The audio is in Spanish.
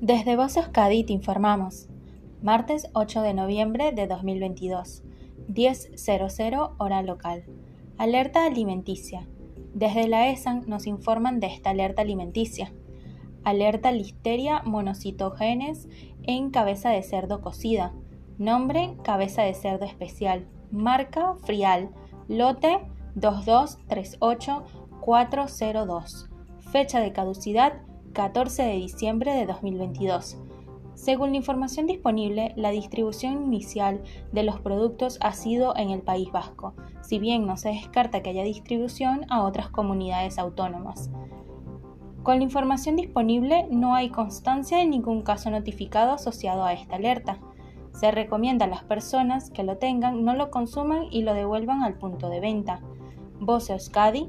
Desde Voz Euskadi te informamos. Martes 8 de noviembre de 2022, 10.00 hora local. Alerta alimenticia. Desde la ESAN nos informan de esta alerta alimenticia. Alerta listeria monocitogenes en cabeza de cerdo cocida. Nombre cabeza de cerdo especial. Marca Frial. Lote 2238402. Fecha de caducidad 14 de diciembre de 2022. Según la información disponible, la distribución inicial de los productos ha sido en el País Vasco, si bien no se descarta que haya distribución a otras comunidades autónomas. Con la información disponible no hay constancia de ningún caso notificado asociado a esta alerta. Se recomienda a las personas que lo tengan no lo consuman y lo devuelvan al punto de venta. Voce Euskadi